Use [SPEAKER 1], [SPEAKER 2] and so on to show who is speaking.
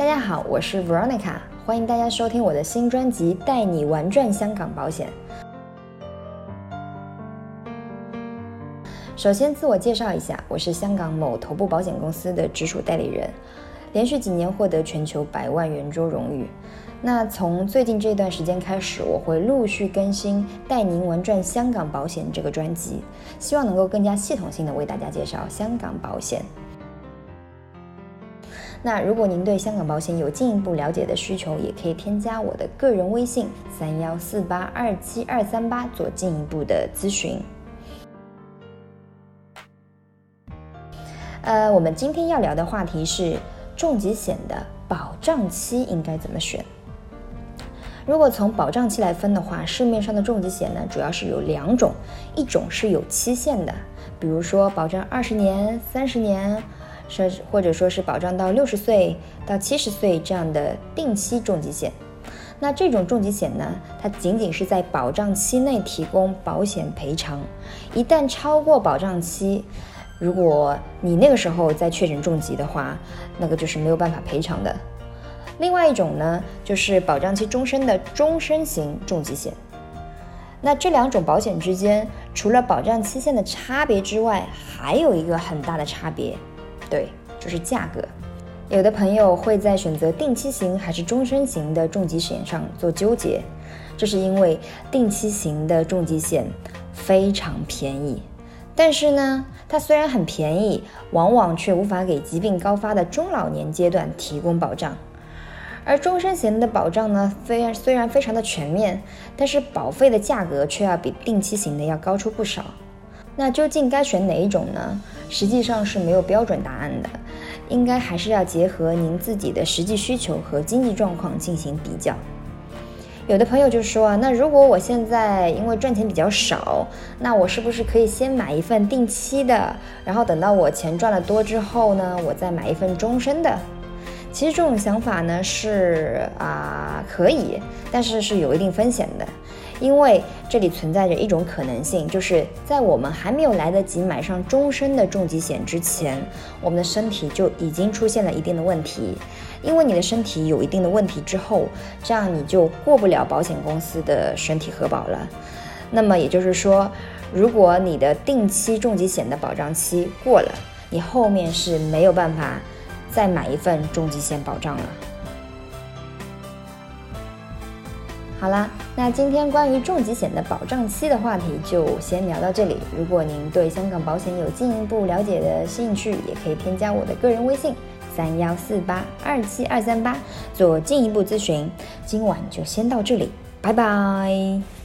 [SPEAKER 1] 大家好，我是 Veronica，欢迎大家收听我的新专辑《带你玩转香港保险》。首先自我介绍一下，我是香港某头部保险公司的直属代理人，连续几年获得全球百万圆桌荣誉。那从最近这段时间开始，我会陆续更新《带您玩转香港保险》这个专辑，希望能够更加系统性的为大家介绍香港保险。那如果您对香港保险有进一步了解的需求，也可以添加我的个人微信三幺四八二七二三八做进一步的咨询。呃，我们今天要聊的话题是重疾险的保障期应该怎么选。如果从保障期来分的话，市面上的重疾险呢，主要是有两种，一种是有期限的，比如说保障二十年、三十年。说或者说是保障到六十岁到七十岁这样的定期重疾险，那这种重疾险呢，它仅仅是在保障期内提供保险赔偿，一旦超过保障期，如果你那个时候再确诊重疾的话，那个就是没有办法赔偿的。另外一种呢，就是保障期终身的终身型重疾险。那这两种保险之间，除了保障期限的差别之外，还有一个很大的差别。对，就是价格。有的朋友会在选择定期型还是终身型的重疾险上做纠结，这是因为定期型的重疾险非常便宜，但是呢，它虽然很便宜，往往却无法给疾病高发的中老年阶段提供保障。而终身险的保障呢，虽然虽然非常的全面，但是保费的价格却要比定期型的要高出不少。那究竟该选哪一种呢？实际上是没有标准答案的，应该还是要结合您自己的实际需求和经济状况进行比较。有的朋友就说啊，那如果我现在因为赚钱比较少，那我是不是可以先买一份定期的，然后等到我钱赚了多之后呢，我再买一份终身的？其实这种想法呢是啊可以，但是是有一定风险的。因为这里存在着一种可能性，就是在我们还没有来得及买上终身的重疾险之前，我们的身体就已经出现了一定的问题。因为你的身体有一定的问题之后，这样你就过不了保险公司的身体核保了。那么也就是说，如果你的定期重疾险的保障期过了，你后面是没有办法再买一份重疾险保障了。好啦，那今天关于重疾险的保障期的话题就先聊到这里。如果您对香港保险有进一步了解的兴趣，也可以添加我的个人微信三幺四八二七二三八做进一步咨询。今晚就先到这里，拜拜。